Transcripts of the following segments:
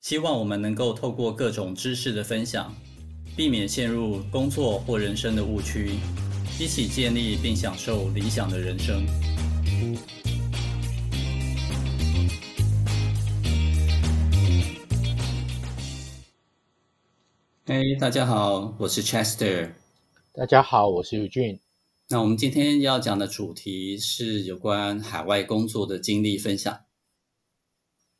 希望我们能够透过各种知识的分享，避免陷入工作或人生的误区，一起建立并享受理想的人生。嘿，hey, 大家好，我是 Chester。大家好，我是 Eugene。那我们今天要讲的主题是有关海外工作的经历分享。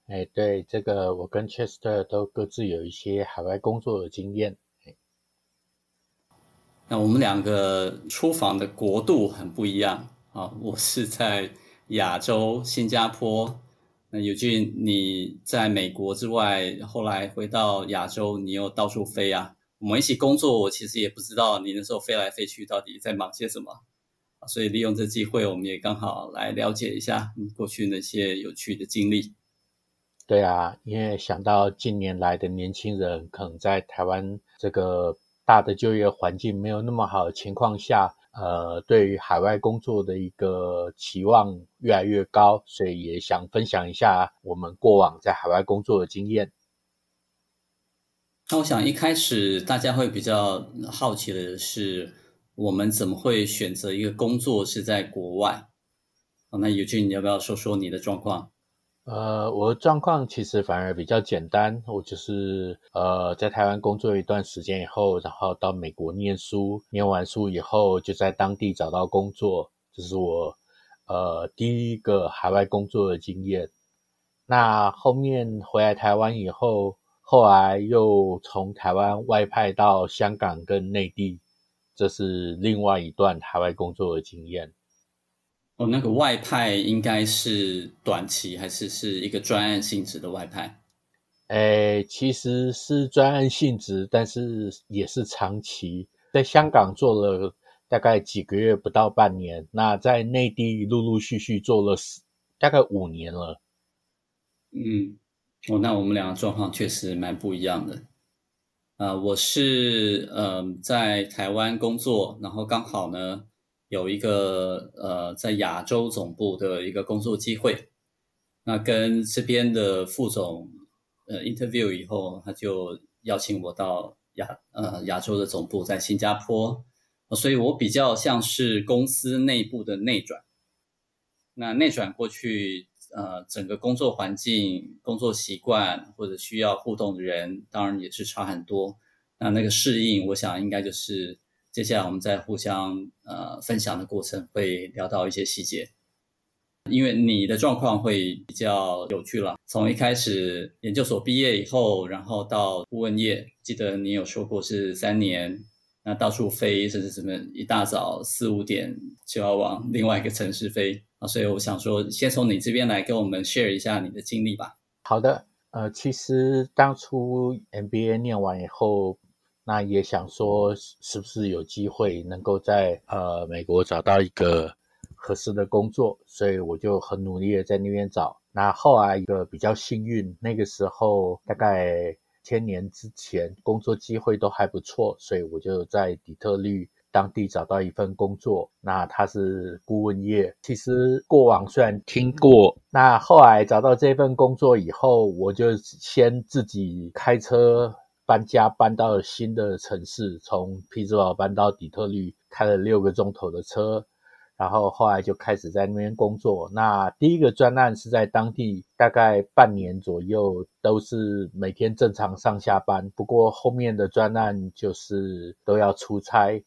哎，对，这个我跟 Chester 都各自有一些海外工作的经验。那我们两个出访的国度很不一样啊，我是在亚洲新加坡。那 Eugene，你在美国之外，后来回到亚洲，你又到处飞啊。我们一起工作，我其实也不知道你那时候飞来飞去到底在忙些什么，所以利用这机会，我们也刚好来了解一下你过去那些有趣的经历。对啊，因为想到近年来的年轻人可能在台湾这个大的就业环境没有那么好的情况下。呃，对于海外工作的一个期望越来越高，所以也想分享一下我们过往在海外工作的经验。那我想一开始大家会比较好奇的是，我们怎么会选择一个工作是在国外？那尤俊你要不要说说你的状况？呃，我的状况其实反而比较简单，我就是呃在台湾工作一段时间以后，然后到美国念书，念完书以后就在当地找到工作，这是我呃第一个海外工作的经验。那后面回来台湾以后，后来又从台湾外派到香港跟内地，这是另外一段海外工作的经验。哦，那个外派应该是短期还是是一个专案性质的外派？诶，其实是专案性质，但是也是长期。在香港做了大概几个月，不到半年。那在内地陆陆续续做了大概五年了。嗯，哦，那我们两个状况确实蛮不一样的。啊、呃，我是嗯、呃、在台湾工作，然后刚好呢。有一个呃，在亚洲总部的一个工作机会，那跟这边的副总呃 interview 以后，他就邀请我到亚呃亚洲的总部在新加坡，所以我比较像是公司内部的内转。那内转过去，呃，整个工作环境、工作习惯或者需要互动的人，当然也是差很多。那那个适应，我想应该就是。接下来我们在互相呃分享的过程会聊到一些细节，因为你的状况会比较有趣了。从一开始研究所毕业以后，然后到顾问业，记得你有说过是三年，那到处飞，甚至什么一大早四五点就要往另外一个城市飞啊。所以我想说，先从你这边来跟我们 share 一下你的经历吧。好的，呃，其实当初 MBA 念完以后。那也想说，是不是有机会能够在呃美国找到一个合适的工作？所以我就很努力的在那边找。那后来一个比较幸运，那个时候大概千年之前，工作机会都还不错，所以我就在底特律当地找到一份工作。那他是顾问业。其实过往虽然听过，那后来找到这份工作以后，我就先自己开车。搬家搬到了新的城市，从匹兹堡搬到底特律，开了六个钟头的车，然后后来就开始在那边工作。那第一个专案是在当地，大概半年左右都是每天正常上下班。不过后面的专案就是都要出差。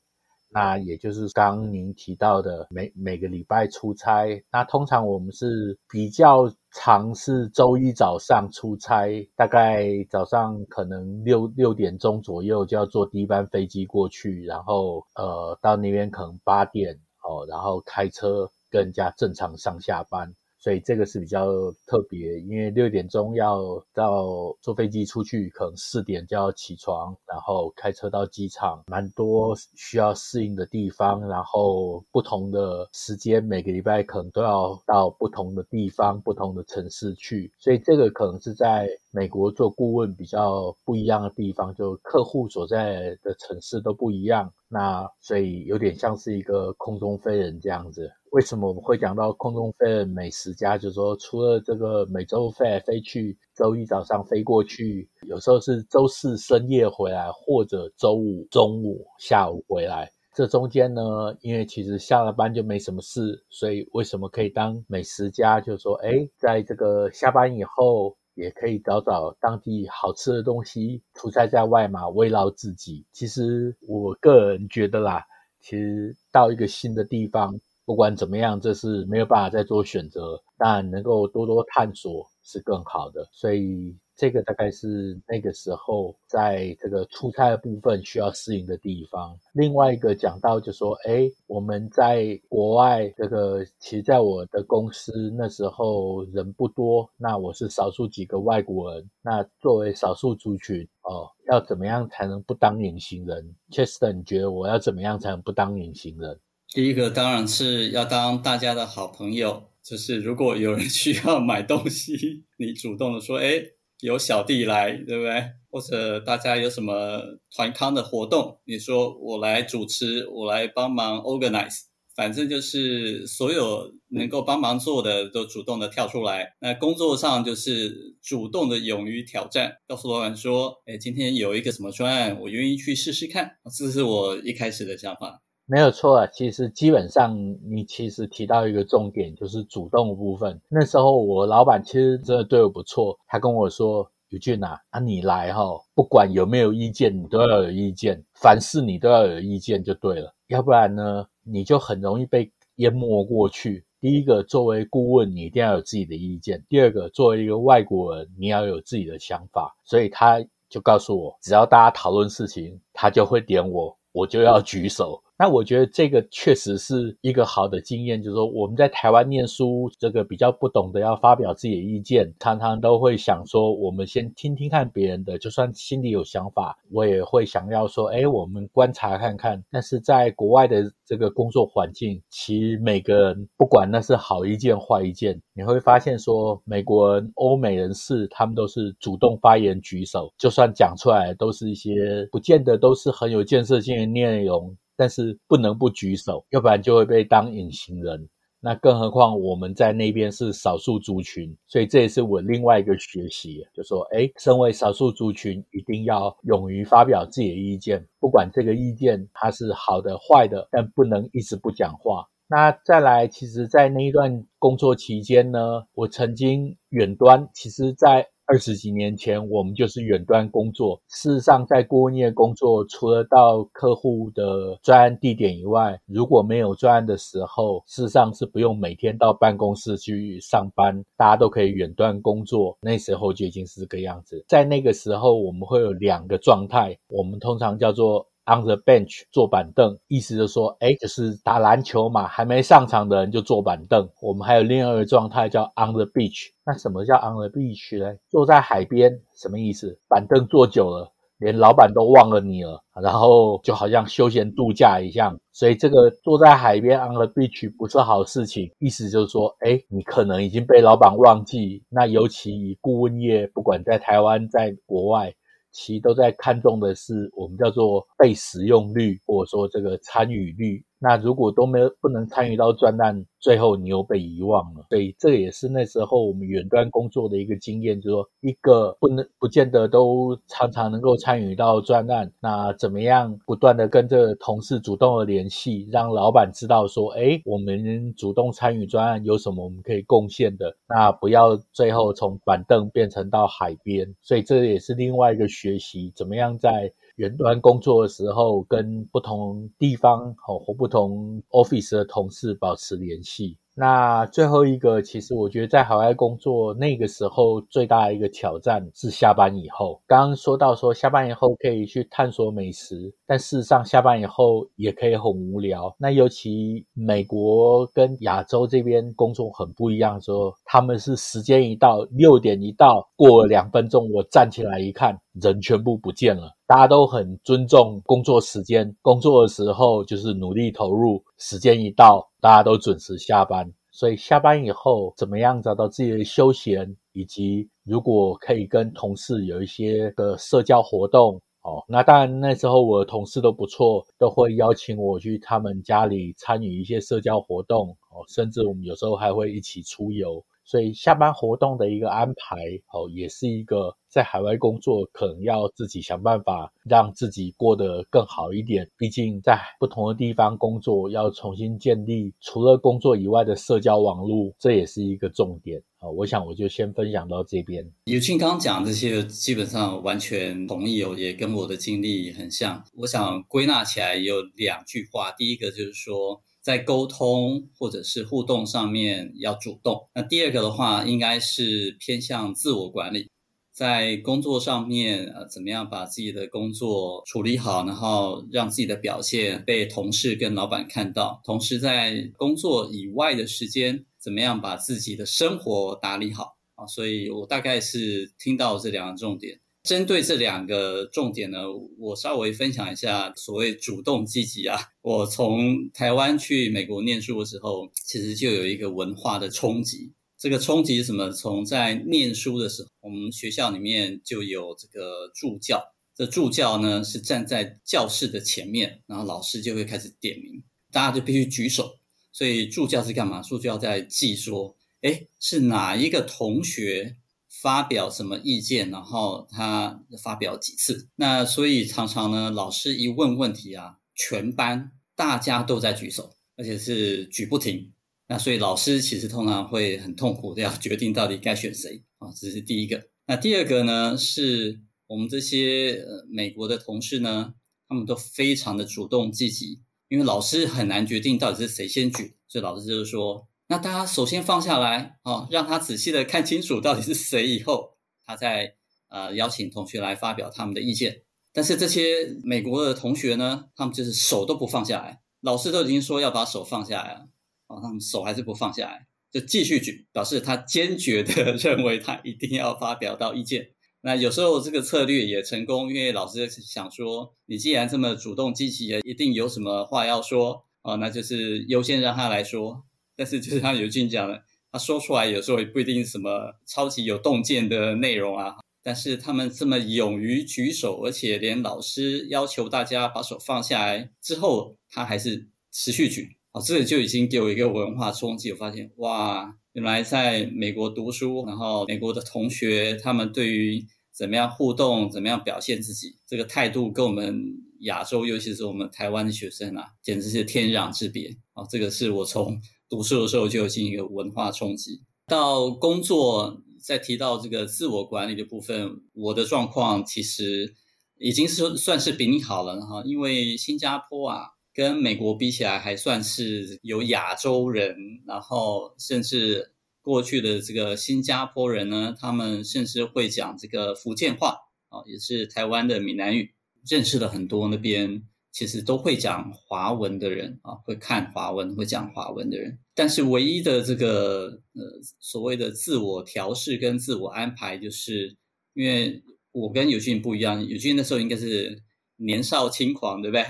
那也就是刚您提到的每每个礼拜出差，那通常我们是比较常是周一早上出差，大概早上可能六六点钟左右就要坐第一班飞机过去，然后呃到那边可能八点哦，然后开车跟人家正常上下班，所以这个是比较特别，因为六点钟要到坐飞机出去，可能四点就要起床，然后开车到机场，蛮多需要适应的地方，然后不同的时间，每个礼拜可能都要到不同的地方、不同的城市去，所以这个可能是在美国做顾问比较不一样的地方，就客户所在的城市都不一样，那所以有点像是一个空中飞人这样子。为什么我们会讲到空中飞人美食家？就是说，除了这个每周飞来飞去，周一早上飞过去，有时候是周四深夜回来，或者周五中午、下午回来。这中间呢，因为其实下了班就没什么事，所以为什么可以当美食家？就是说，哎，在这个下班以后，也可以找找当地好吃的东西，出差在外嘛，慰劳自己。其实我个人觉得啦，其实到一个新的地方。不管怎么样，这是没有办法再做选择，但能够多多探索是更好的。所以这个大概是那个时候在这个出差的部分需要适应的地方。另外一个讲到就说，哎，我们在国外这个，其实在我的公司那时候人不多，那我是少数几个外国人。那作为少数族群，哦，要怎么样才能不当隐形人？Chester，你觉得我要怎么样才能不当隐形人？第一个当然是要当大家的好朋友，就是如果有人 需要买东西，你主动的说，哎，有小弟来，对不对？或者大家有什么团康的活动，你说我来主持，我来帮忙 organize，反正就是所有能够帮忙做的都主动的跳出来。那工作上就是主动的勇于挑战，告诉老板说，哎，今天有一个什么专案，我愿意去试试看。这是我一开始的想法。没有错啊，其实基本上你其实提到一个重点，就是主动的部分。那时候我老板其实真的对我不错，他跟我说：“尤金啊，啊你来哈，不管有没有意见，你都要有意见，凡事你都要有意见就对了，要不然呢，你就很容易被淹没过去。第一个，作为顾问，你一定要有自己的意见；第二个，作为一个外国人，你要有自己的想法。所以他就告诉我，只要大家讨论事情，他就会点我，我就要举手。”那我觉得这个确实是一个好的经验，就是说我们在台湾念书，这个比较不懂得要发表自己的意见，常常都会想说，我们先听听看别人的，就算心里有想法，我也会想要说，哎，我们观察看看。但是在国外的这个工作环境，其实每个人不管那是好意见坏意见，你会发现说，美国人、欧美人士他们都是主动发言举手，就算讲出来都是一些不见得都是很有建设性的内容。但是不能不举手，要不然就会被当隐形人。那更何况我们在那边是少数族群，所以这也是我另外一个学习，就说，诶，身为少数族群，一定要勇于发表自己的意见，不管这个意见它是好的坏的，但不能一直不讲话。那再来，其实，在那一段工作期间呢，我曾经远端，其实，在。二十几年前，我们就是远端工作。事实上，在顾问业工作，除了到客户的专案地点以外，如果没有专案的时候，事实上是不用每天到办公室去上班，大家都可以远端工作。那时候就已经是这个样子。在那个时候，我们会有两个状态，我们通常叫做。On the bench 坐板凳，意思就是说，哎，就是打篮球嘛，还没上场的人就坐板凳。我们还有另外一个状态叫 on the beach。那什么叫 on the beach 呢？坐在海边，什么意思？板凳坐久了，连老板都忘了你了，然后就好像休闲度假一样。所以这个坐在海边 on the beach 不是好事情，意思就是说，哎，你可能已经被老板忘记。那尤其以顾问业，不管在台湾，在国外。其实都在看重的是我们叫做被使用率，或者说这个参与率。那如果都没有不能参与到专案，最后你又被遗忘了。所以这也是那时候我们远端工作的一个经验，就是说一个不能不见得都常常能够参与到专案。那怎么样不断的跟这个同事主动的联系，让老板知道说，哎，我们主动参与专案有什么我们可以贡献的。那不要最后从板凳变成到海边。所以这也是另外一个学习，怎么样在。远端工作的时候，跟不同地方或不同 office 的同事保持联系。那最后一个，其实我觉得在海外工作那个时候最大的一个挑战是下班以后。刚刚说到说下班以后可以去探索美食，但事实上下班以后也可以很无聊。那尤其美国跟亚洲这边工作很不一样的时候，他们是时间一到，六点一到，过了两分钟，我站起来一看，人全部不见了。大家都很尊重工作时间，工作的时候就是努力投入，时间一到，大家都准时下班。所以下班以后怎么样找到自己的休闲，以及如果可以跟同事有一些的社交活动，哦，那当然那时候我的同事都不错，都会邀请我去他们家里参与一些社交活动，哦，甚至我们有时候还会一起出游。所以下班活动的一个安排，哦，也是一个在海外工作可能要自己想办法让自己过得更好一点。毕竟在不同的地方工作，要重新建立除了工作以外的社交网络，这也是一个重点。啊，我想我就先分享到这边。尤金刚讲这些，基本上完全同意哦，也跟我的经历很像。我想归纳起来有两句话，第一个就是说，在沟通或者是互动上面要主动。那第二个的话，应该是偏向自我管理，在工作上面呃，怎么样把自己的工作处理好，然后让自己的表现被同事跟老板看到。同时，在工作以外的时间，怎么样把自己的生活打理好啊？所以我大概是听到这两个重点。针对这两个重点呢，我稍微分享一下所谓主动积极啊。我从台湾去美国念书的时候，其实就有一个文化的冲击。这个冲击是什么？从在念书的时候，我们学校里面就有这个助教。这助教呢是站在教室的前面，然后老师就会开始点名，大家就必须举手。所以助教是干嘛？助教在记说，诶，是哪一个同学？发表什么意见，然后他发表几次？那所以常常呢，老师一问问题啊，全班大家都在举手，而且是举不停。那所以老师其实通常会很痛苦的要决定到底该选谁啊，这是第一个。那第二个呢，是我们这些呃美国的同事呢，他们都非常的主动积极，因为老师很难决定到底是谁先举，所以老师就是说。那大家首先放下来，哦，让他仔细的看清楚到底是谁，以后他再呃邀请同学来发表他们的意见。但是这些美国的同学呢，他们就是手都不放下来，老师都已经说要把手放下来了，哦，他们手还是不放下来，就继续举，表示他坚决的 认为他一定要发表到意见。那有时候这个策略也成功，因为老师想说，你既然这么主动积极，一定有什么话要说，哦，那就是优先让他来说。但是就是像尤金讲的，他说出来有时候也不一定什么超级有洞见的内容啊。但是他们这么勇于举手，而且连老师要求大家把手放下来之后，他还是持续举。哦，这个就已经给我一个文化冲击。我发现哇，原来在美国读书，然后美国的同学他们对于怎么样互动、怎么样表现自己，这个态度跟我们亚洲，尤其是我们台湾的学生啊，简直是天壤之别。哦，这个是我从。读书的时候就有进行一个文化冲击，到工作再提到这个自我管理的部分，我的状况其实已经是算是比你好了哈，因为新加坡啊跟美国比起来还算是有亚洲人，然后甚至过去的这个新加坡人呢，他们甚至会讲这个福建话啊，也是台湾的闽南语，认识了很多那边。其实都会讲华文的人啊，会看华文、会讲华文的人，但是唯一的这个呃所谓的自我调试跟自我安排，就是因为我跟尤金不一样，尤金那时候应该是年少轻狂，对不对？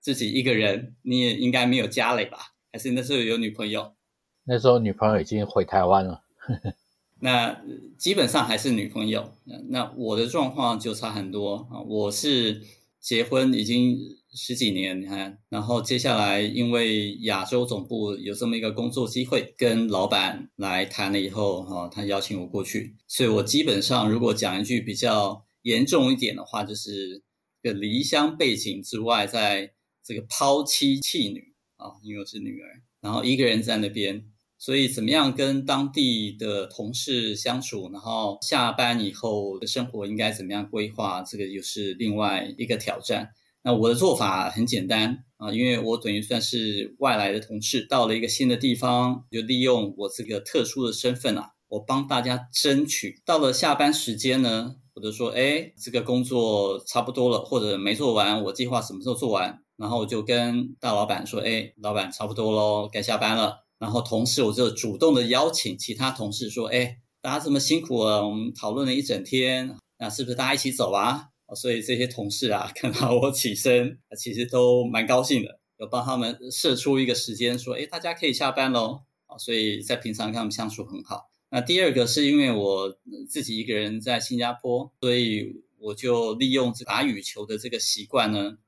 自己一个人，你也应该没有家累吧？还是那时候有女朋友？那时候女朋友已经回台湾了。那基本上还是女朋友。那我的状况就差很多啊，我是结婚已经。十几年，你看，然后接下来因为亚洲总部有这么一个工作机会，跟老板来谈了以后，哈，他邀请我过去，所以我基本上如果讲一句比较严重一点的话，就是这个离乡背井之外，在这个抛妻弃女啊，因为我是女儿，然后一个人在那边，所以怎么样跟当地的同事相处，然后下班以后的生活应该怎么样规划，这个又是另外一个挑战。那我的做法很简单，啊，因为我等于算是外来的同事，到了一个新的地方，就利用我这个特殊的身份啊，我帮大家争取。到了下班时间呢，或者说，哎，这个工作差不多了，或者没做完，我计划什么时候做完，然后我就跟大老板说，哎，老板差不多喽，该下班了。然后同时我就主动的邀请其他同事说，哎，大家这么辛苦啊，我们讨论了一整天。那是不是大家一起走啊？所以这些同事啊，看到我起身，其实都蛮高兴的，有帮他们设出一个时间，说，诶，大家可以下班喽。所以在平常跟他们相处很好。那第二个是因为我自己一个人在新加坡，所以我就利用打羽球的这个习惯呢，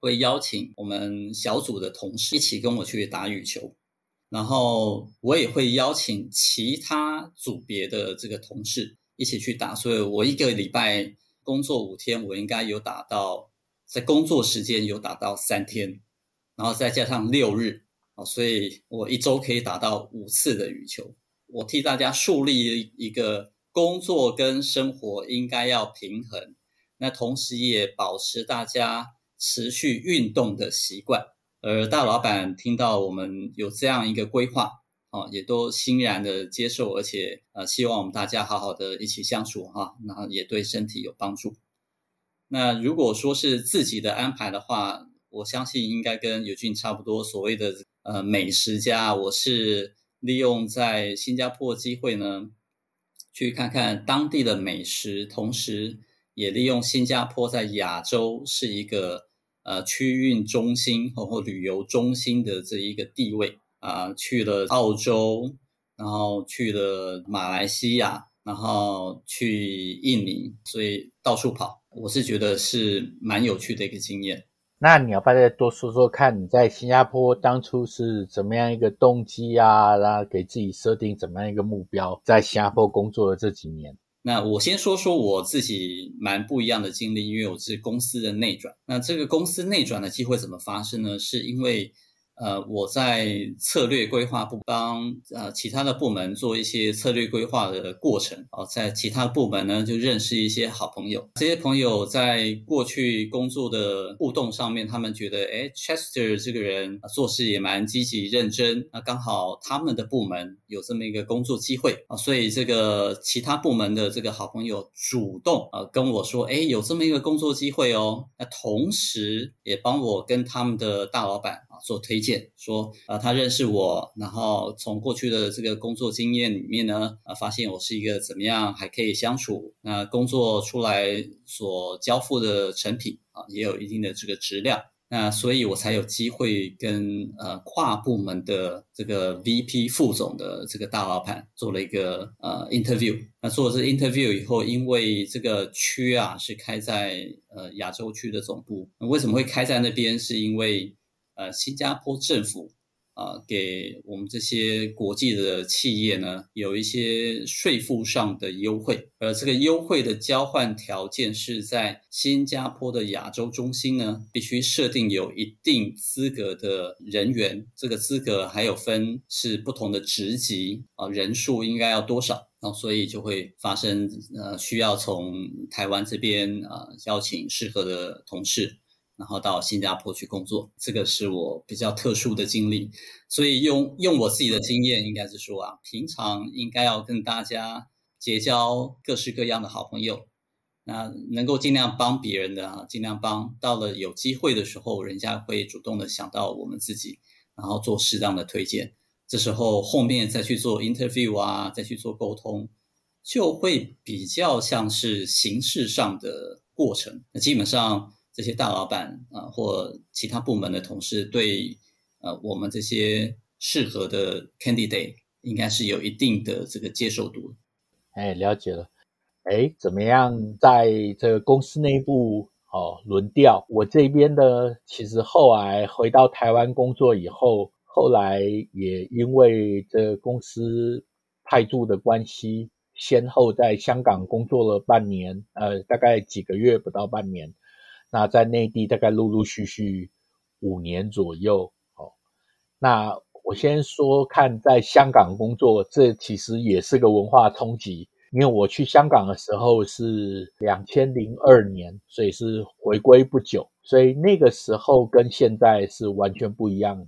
会邀请我们小组的同事一起跟我去打羽球，然后我也会邀请其他组别的这个同事。一起去打，所以我一个礼拜工作五天，我应该有打到，在工作时间有打到三天，然后再加上六日，啊，所以我一周可以打到五次的羽球。我替大家树立一个工作跟生活应该要平衡，那同时也保持大家持续运动的习惯。而大老板听到我们有这样一个规划。哦，也都欣然的接受，而且呃，希望我们大家好好的一起相处哈，然后也对身体有帮助。那如果说是自己的安排的话，我相信应该跟尤金差不多，所谓的呃美食家，我是利用在新加坡机会呢，去看看当地的美食，同时也利用新加坡在亚洲是一个呃区运中心或或旅游中心的这一个地位。啊、呃，去了澳洲，然后去了马来西亚，然后去印尼，所以到处跑，我是觉得是蛮有趣的一个经验。那你要不要再多说说看，你在新加坡当初是怎么样一个动机啊？然后给自己设定怎么样一个目标，在新加坡工作的这几年？那我先说说我自己蛮不一样的经历，因为我是公司的内转。那这个公司内转的机会怎么发生呢？是因为呃，我在策略规划部帮呃其他的部门做一些策略规划的过程啊，在其他部门呢就认识一些好朋友。这些朋友在过去工作的互动上面，他们觉得，哎，Chester 这个人做事也蛮积极认真。那刚好他们的部门有这么一个工作机会啊，所以这个其他部门的这个好朋友主动啊跟我说，哎，有这么一个工作机会哦。那同时也帮我跟他们的大老板。做推荐说，啊，他认识我，然后从过去的这个工作经验里面呢，啊，发现我是一个怎么样还可以相处，那工作出来所交付的成品啊，也有一定的这个质量，那所以我才有机会跟呃跨部门的这个 VP 副总的这个大老板做了一个呃 interview。那做了这 interview 以后，因为这个区啊是开在呃亚洲区的总部，为什么会开在那边？是因为呃，新加坡政府啊，给我们这些国际的企业呢，有一些税负上的优惠，而这个优惠的交换条件是在新加坡的亚洲中心呢，必须设定有一定资格的人员，这个资格还有分是不同的职级啊，人数应该要多少，然后所以就会发生呃，需要从台湾这边啊，呃，邀请适合的同事。然后到新加坡去工作，这个是我比较特殊的经历。所以用用我自己的经验，应该是说啊，平常应该要跟大家结交各式各样的好朋友，那能够尽量帮别人的啊，尽量帮。到了有机会的时候，人家会主动的想到我们自己，然后做适当的推荐。这时候后面再去做 interview 啊，再去做沟通，就会比较像是形式上的过程。那基本上。这些大老板啊，或其他部门的同事，对呃我们这些适合的 candidate，应该是有一定的这个接受度。哎，了解了。哎，怎么样在这个公司内部哦轮调？我这边的其实后来回到台湾工作以后，后来也因为这公司派驻的关系，先后在香港工作了半年，呃，大概几个月不到半年。那在内地大概陆陆续续五年左右，哦，那我先说看在香港工作，这其实也是个文化冲击，因为我去香港的时候是两千零二年，所以是回归不久，所以那个时候跟现在是完全不一样。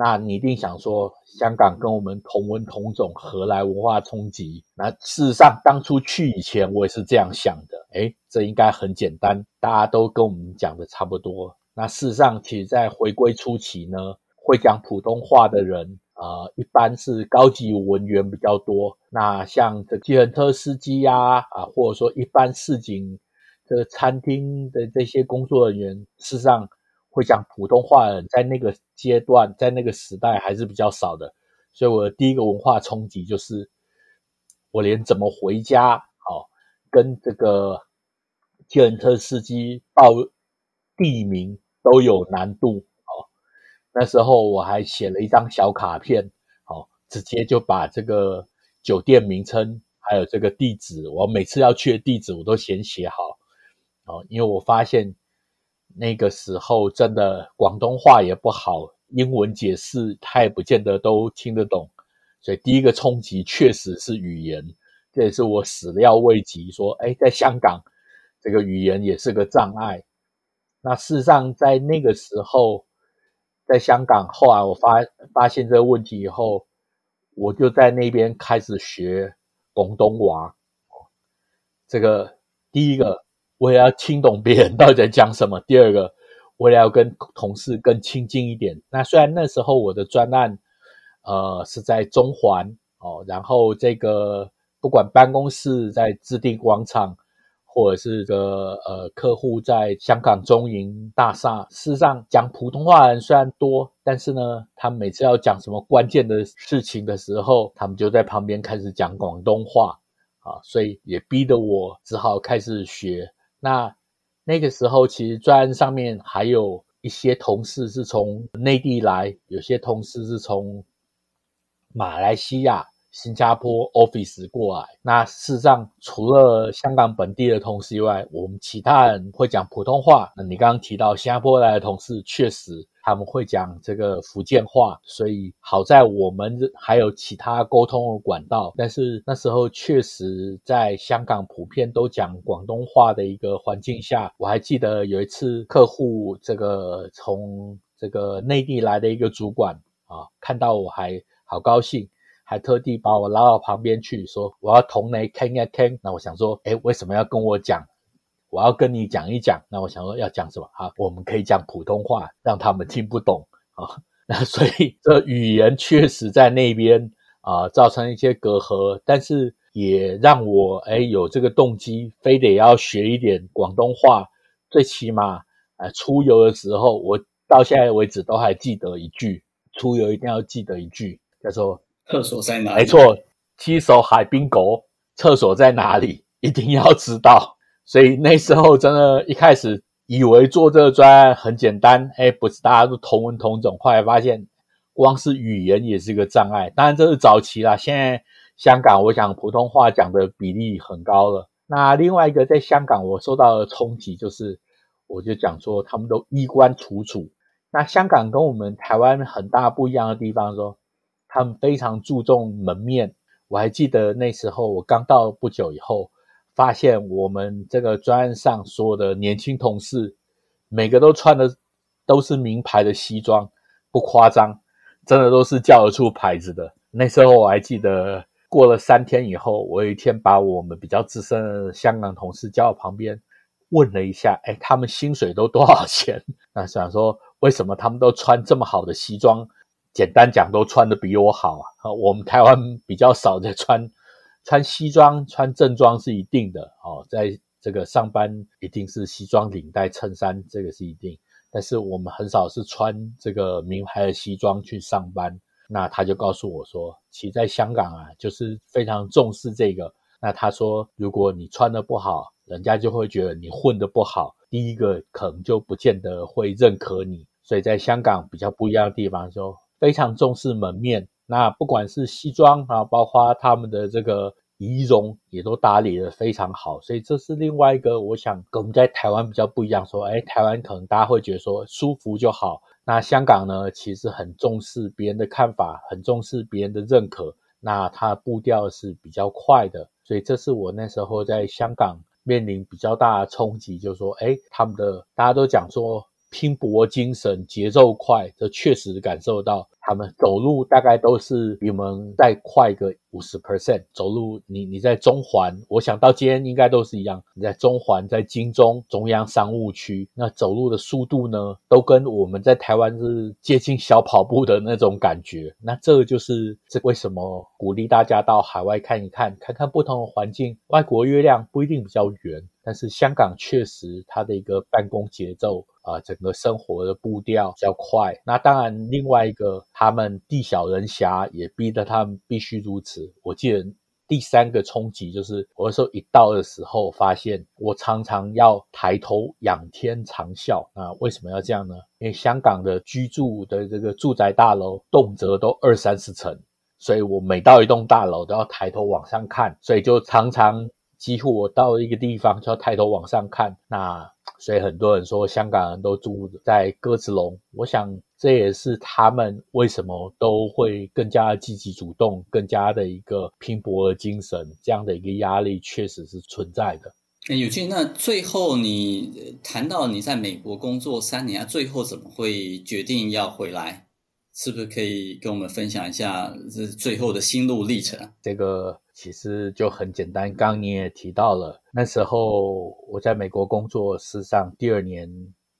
那你一定想说，香港跟我们同文同种，何来文化冲击？那事实上，当初去以前，我也是这样想的。诶，这应该很简单，大家都跟我们讲的差不多。那事实上，其实在回归初期呢，会讲普通话的人，呃，一般是高级文员比较多。那像这计程车司机呀，啊，或者说一般市井这个餐厅的这些工作人员，事实上。会讲普通话的人，在那个阶段，在那个时代还是比较少的，所以我的第一个文化冲击就是，我连怎么回家，好，跟这个计程车司机报地名都有难度，哦，那时候我还写了一张小卡片，好，直接就把这个酒店名称还有这个地址，我每次要去的地址我都先写好，哦，因为我发现。那个时候真的广东话也不好，英文解释他也不见得都听得懂，所以第一个冲击确实是语言，这也是我始料未及。说，哎，在香港这个语言也是个障碍。那事实上，在那个时候，在香港，后来我发发现这个问题以后，我就在那边开始学广东话。这个第一个。我也要听懂别人到底在讲什么。第二个，我也要跟同事更亲近一点。那虽然那时候我的专案，呃，是在中环哦，然后这个不管办公室在置地广场，或者是个呃客户在香港中银大厦，事实上讲普通话的人虽然多，但是呢，他们每次要讲什么关键的事情的时候，他们就在旁边开始讲广东话啊，所以也逼得我只好开始学。那那个时候，其实专案上面还有一些同事是从内地来，有些同事是从马来西亚、新加坡 office 过来。那事实上，除了香港本地的同事以外，我们其他人会讲普通话。那你刚刚提到新加坡来的同事，确实。他们会讲这个福建话，所以好在我们还有其他沟通的管道。但是那时候确实在香港普遍都讲广东话的一个环境下，我还记得有一次客户这个从这个内地来的一个主管啊，看到我还好高兴，还特地把我拉到旁边去说我要同你倾一倾。那我想说，诶，为什么要跟我讲？我要跟你讲一讲，那我想说要讲什么啊？我们可以讲普通话，让他们听不懂啊。那所以这语言确实在那边啊造成一些隔阂，但是也让我哎有这个动机，非得要学一点广东话。最起码啊出游的时候，我到现在为止都还记得一句，出游一定要记得一句，叫做厕所在哪里？没错，七首海滨狗，厕所在哪里？一定要知道。所以那时候真的，一开始以为做这个专案很简单，哎，不是大家都同文同种，后来发现光是语言也是一个障碍。当然这是早期啦，现在香港我想普通话讲的比例很高了。那另外一个在香港我受到的冲击就是，我就讲说他们都衣冠楚楚。那香港跟我们台湾很大不一样的地方说，他们非常注重门面。我还记得那时候我刚到不久以后。发现我们这个专案上所有的年轻同事，每个都穿的都是名牌的西装，不夸张，真的都是叫得出牌子的。那时候我还记得，过了三天以后，我有一天把我们比较资深的香港同事叫到旁边，问了一下，哎，他们薪水都多少钱？那想说，为什么他们都穿这么好的西装？简单讲，都穿得比我好啊。我们台湾比较少在穿。穿西装、穿正装是一定的哦，在这个上班一定是西装领带衬衫，这个是一定。但是我们很少是穿这个名牌的西装去上班。那他就告诉我说，其实在香港啊，就是非常重视这个。那他说，如果你穿得不好，人家就会觉得你混得不好，第一个可能就不见得会认可你。所以在香港比较不一样的地方，说非常重视门面。那不管是西装啊，包括他们的这个仪容，也都打理得非常好，所以这是另外一个，我想跟我们在台湾比较不一样。说，哎，台湾可能大家会觉得说舒服就好，那香港呢，其实很重视别人的看法，很重视别人的认可，那它步调是比较快的，所以这是我那时候在香港面临比较大的冲击，就是说，哎，他们的大家都讲说拼搏精神、节奏快，这确实感受到。他们走路大概都是比我们再快个五十 percent。走路你，你在中环，我想到今天应该都是一样。你在中环，在金中中央商务区，那走路的速度呢，都跟我们在台湾是接近小跑步的那种感觉。那这就是这为什么鼓励大家到海外看一看，看看不同的环境。外国月亮不一定比较圆，但是香港确实它的一个办公节奏。啊，整个生活的步调比较快。那当然，另外一个，他们地小人狭，也逼得他们必须如此。我记得第三个冲击就是，我那时候一到的时候，发现我常常要抬头仰天长啸。那为什么要这样呢？因为香港的居住的这个住宅大楼，动辄都二三十层，所以我每到一栋大楼都要抬头往上看，所以就常常几乎我到一个地方就要抬头往上看。那所以很多人说香港人都住在鸽子笼，我想这也是他们为什么都会更加积极主动、更加的一个拼搏的精神，这样的一个压力确实是存在的。哎，有俊，那最后你谈到你在美国工作三年，最后怎么会决定要回来？是不是可以跟我们分享一下这最后的心路历程？这个。其实就很简单，刚你也提到了，那时候我在美国工作，事实上第二年，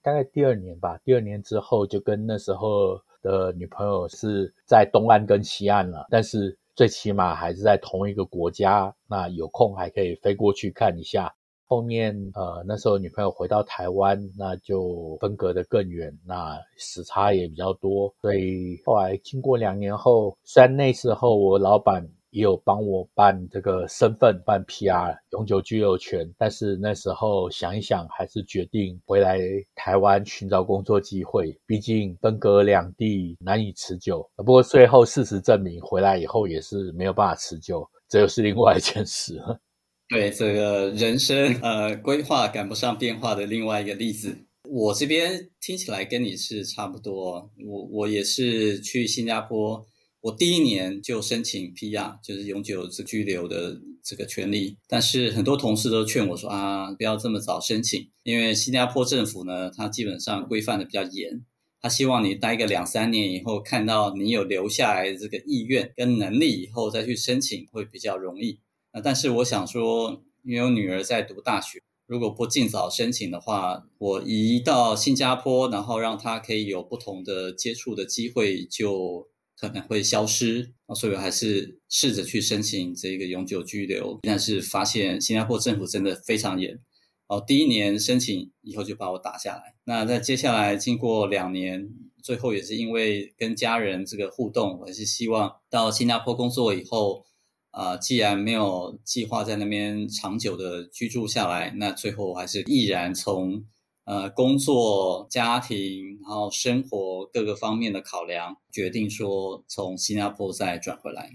大概第二年吧，第二年之后就跟那时候的女朋友是在东岸跟西岸了，但是最起码还是在同一个国家，那有空还可以飞过去看一下。后面呃那时候女朋友回到台湾，那就分隔得更远，那时差也比较多，所以后来经过两年后，虽然那时候我老板。也有帮我办这个身份，办 PR 永久居留权，但是那时候想一想，还是决定回来台湾寻找工作机会。毕竟分隔两地难以持久。不过最后事实证明，回来以后也是没有办法持久，这又是另外一件事。对，这个人生呃规划赶不上变化的另外一个例子。我这边听起来跟你是差不多，我我也是去新加坡。我第一年就申请 PR，就是永久居留的这个权利。但是很多同事都劝我说啊，不要这么早申请，因为新加坡政府呢，它基本上规范的比较严，他希望你待个两三年以后，看到你有留下来这个意愿跟能力以后再去申请会比较容易。啊但是我想说，因为我女儿在读大学，如果不尽早申请的话，我移到新加坡，然后让她可以有不同的接触的机会就。可能会消失，所以我还是试着去申请这个永久居留，但是发现新加坡政府真的非常严。哦，第一年申请以后就把我打下来。那在接下来经过两年，最后也是因为跟家人这个互动，我还是希望到新加坡工作以后，啊、既然没有计划在那边长久的居住下来，那最后还是毅然从。呃，工作、家庭，然后生活各个方面的考量，决定说从新加坡再转回来。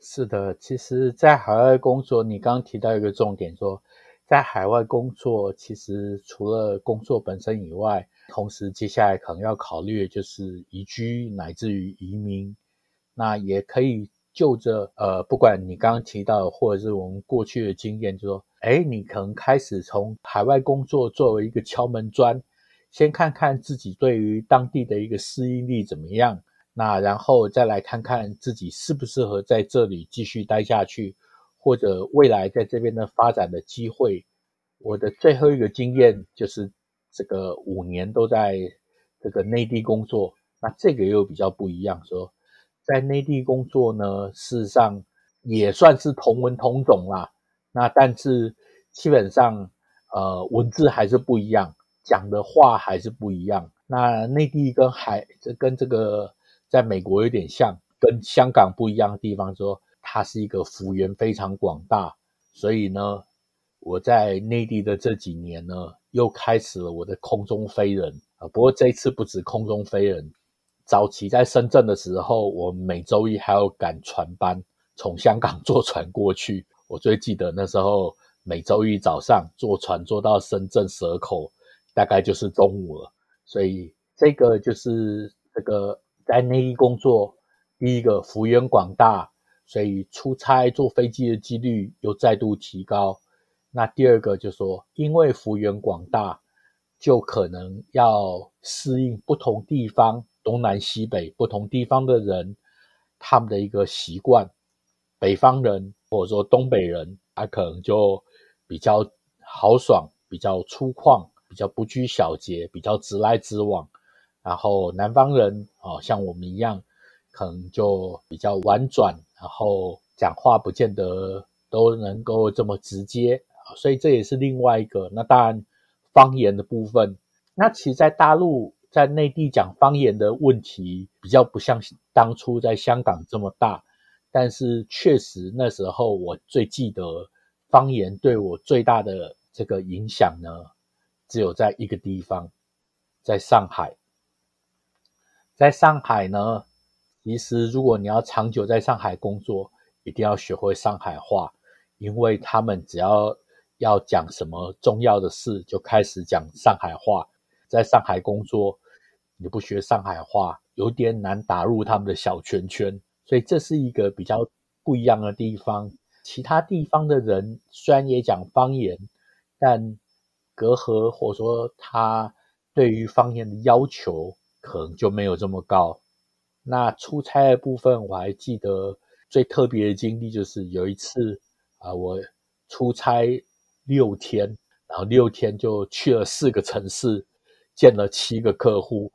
是的，其实，在海外工作，你刚刚提到一个重点，说在海外工作，其实除了工作本身以外，同时接下来可能要考虑的就是移居乃至于移民。那也可以就着呃，不管你刚刚提到，或者是我们过去的经验，就说。哎，你可能开始从海外工作作为一个敲门砖，先看看自己对于当地的一个适应力怎么样，那然后再来看看自己适不适合在这里继续待下去，或者未来在这边的发展的机会。我的最后一个经验就是这个五年都在这个内地工作，那这个又比较不一样，说在内地工作呢，事实上也算是同文同种啦。那但是基本上，呃，文字还是不一样，讲的话还是不一样。那内地跟海，这跟这个在美国有点像，跟香港不一样的地方说，它是一个幅员非常广大。所以呢，我在内地的这几年呢，又开始了我的空中飞人啊。不过这一次不止空中飞人，早期在深圳的时候，我每周一还要赶船班，从香港坐船过去。我最记得那时候，每周一早上坐船坐到深圳蛇口，大概就是中午了。所以这个就是这个在内地工作，第一个幅员广大，所以出差坐飞机的几率又再度提高。那第二个就是说，因为幅员广大，就可能要适应不同地方东南西北不同地方的人他们的一个习惯。北方人或者说东北人，他可能就比较豪爽，比较粗犷，比较不拘小节，比较直来直往。然后南方人啊，像我们一样，可能就比较婉转，然后讲话不见得都能够这么直接。所以这也是另外一个。那当然，方言的部分，那其实，在大陆，在内地讲方言的问题，比较不像当初在香港这么大。但是确实，那时候我最记得方言对我最大的这个影响呢，只有在一个地方，在上海。在上海呢，其实如果你要长久在上海工作，一定要学会上海话，因为他们只要要讲什么重要的事，就开始讲上海话。在上海工作，你不学上海话，有点难打入他们的小圈圈。所以这是一个比较不一样的地方。其他地方的人虽然也讲方言，但隔阂或者说他对于方言的要求可能就没有这么高。那出差的部分，我还记得最特别的经历就是有一次啊，我出差六天，然后六天就去了四个城市，见了七个客户。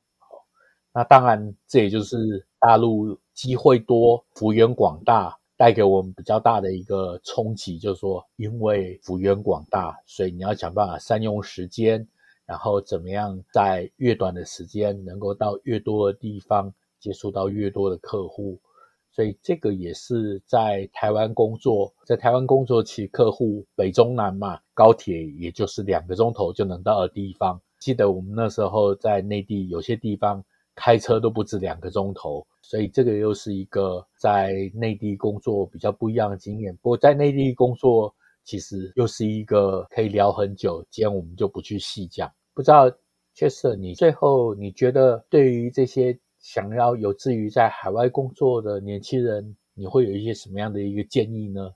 那当然，这也就是大陆。机会多，幅员广大，带给我们比较大的一个冲击，就是说，因为幅员广大，所以你要想办法善用时间，然后怎么样在越短的时间能够到越多的地方，接触到越多的客户。所以这个也是在台湾工作，在台湾工作其实客户北中南嘛，高铁也就是两个钟头就能到的地方。记得我们那时候在内地有些地方开车都不止两个钟头。所以这个又是一个在内地工作比较不一样的经验。不过在内地工作其实又是一个可以聊很久，今天我们就不去细讲。不知道 Ches，你最后你觉得对于这些想要有志于在海外工作的年轻人，你会有一些什么样的一个建议呢？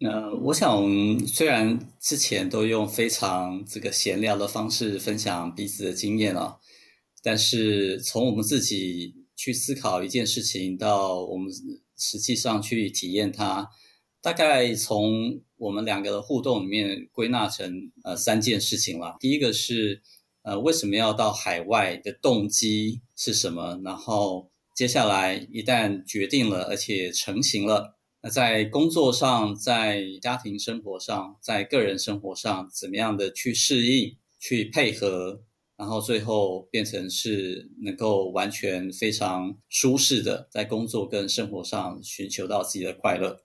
呃，我想虽然之前都用非常这个闲聊的方式分享彼此的经验了，但是从我们自己。去思考一件事情，到我们实际上去体验它，大概从我们两个的互动里面归纳成呃三件事情了。第一个是呃为什么要到海外的动机是什么？然后接下来一旦决定了，而且成型了，那在工作上、在家庭生活上、在个人生活上，怎么样的去适应、去配合？然后最后变成是能够完全非常舒适的在工作跟生活上寻求到自己的快乐。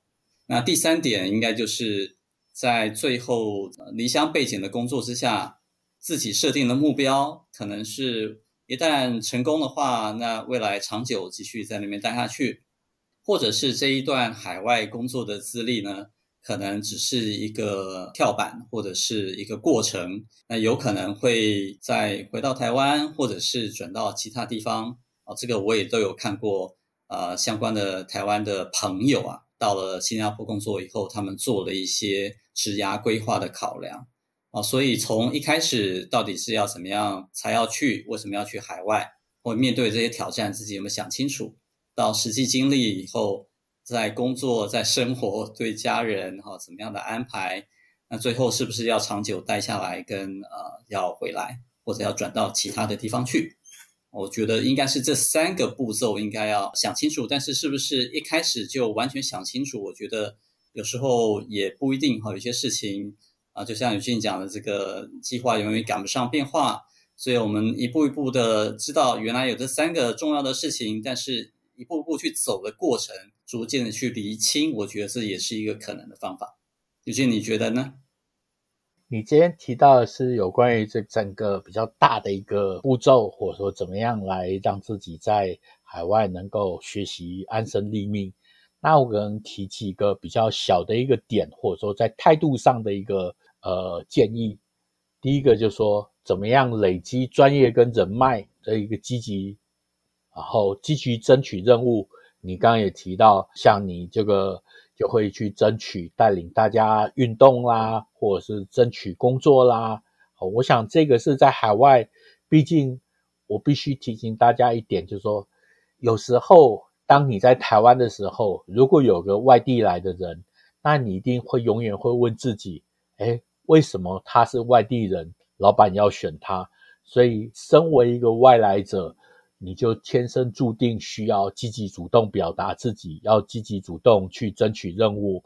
那第三点应该就是在最后离乡背井的工作之下，自己设定的目标可能是一旦成功的话，那未来长久继续在那边待下去，或者是这一段海外工作的资历呢，可能只是一个跳板，或者是一个过程，那有可能会再回到台湾，或者是转到其他地方。哦，这个我也都有看过，呃，相关的台湾的朋友啊，到了新加坡工作以后，他们做了一些职涯规划的考量。哦，所以从一开始到底是要怎么样才要去，为什么要去海外，或面对这些挑战，自己有没有想清楚？到实际经历以后。在工作，在生活，对家人哈，怎么样的安排？那最后是不是要长久待下来，跟呃要回来，或者要转到其他的地方去？我觉得应该是这三个步骤应该要想清楚。但是是不是一开始就完全想清楚？我觉得有时候也不一定哈。有些事情啊，就像有些人讲的，这个计划永远赶不上变化，所以我们一步一步的知道原来有这三个重要的事情，但是一步步去走的过程。逐渐的去厘清，我觉得这也是一个可能的方法。尤金，你觉得呢？你今天提到的是有关于这整个比较大的一个步骤，或者说怎么样来让自己在海外能够学习安身立命。那我可能提几个比较小的一个点，或者说在态度上的一个呃建议。第一个就是说，怎么样累积专业跟人脉的一个积极，然后积极争取任务。你刚刚也提到，像你这个就会去争取带领大家运动啦，或者是争取工作啦，我想这个是在海外，毕竟我必须提醒大家一点，就是说，有时候当你在台湾的时候，如果有个外地来的人，那你一定会永远会问自己，诶，为什么他是外地人，老板要选他？所以，身为一个外来者，你就天生注定需要积极主动表达自己，要积极主动去争取任务，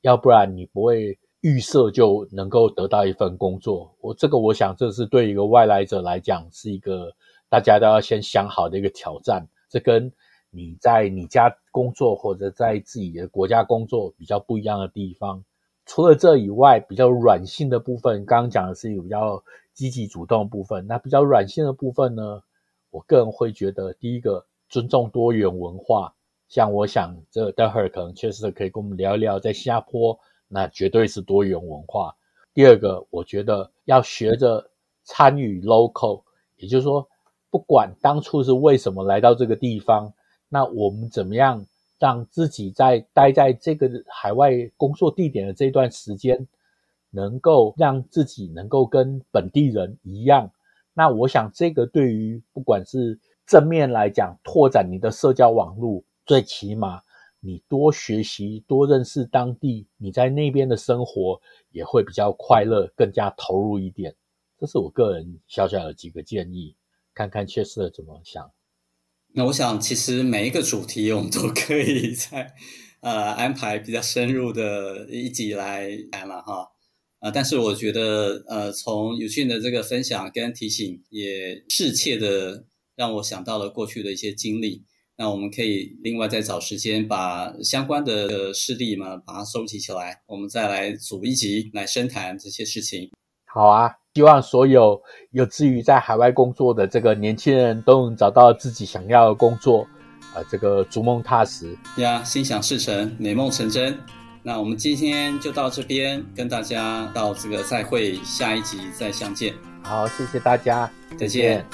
要不然你不会预设就能够得到一份工作。我这个，我想这是对一个外来者来讲，是一个大家都要先想好的一个挑战。这跟你在你家工作或者在自己的国家工作比较不一样的地方。除了这以外，比较软性的部分，刚刚讲的是一个比较积极主动的部分。那比较软性的部分呢？我个人会觉得，第一个尊重多元文化。像我想，这待会儿可能确实可以跟我们聊一聊，在新加坡，那绝对是多元文化。第二个，我觉得要学着参与 local，也就是说，不管当初是为什么来到这个地方，那我们怎么样让自己在待在这个海外工作地点的这段时间，能够让自己能够跟本地人一样。那我想，这个对于不管是正面来讲，拓展你的社交网络，最起码你多学习、多认识当地，你在那边的生活也会比较快乐，更加投入一点。这是我个人小小的几个建议，看看确实怎么想。那我想，其实每一个主题我们都可以在呃安排比较深入的一集来谈了哈。啊，但是我觉得，呃，从 Eugene 的这个分享跟提醒，也适切的让我想到了过去的一些经历。那我们可以另外再找时间，把相关的事例嘛，把它收集起来，我们再来组一集来深谈这些事情。好啊，希望所有有志于在海外工作的这个年轻人都能找到自己想要的工作，啊、呃，这个逐梦踏实呀，心想事成，美梦成真。那我们今天就到这边，跟大家到这个再会，下一集再相见。好，谢谢大家，再见。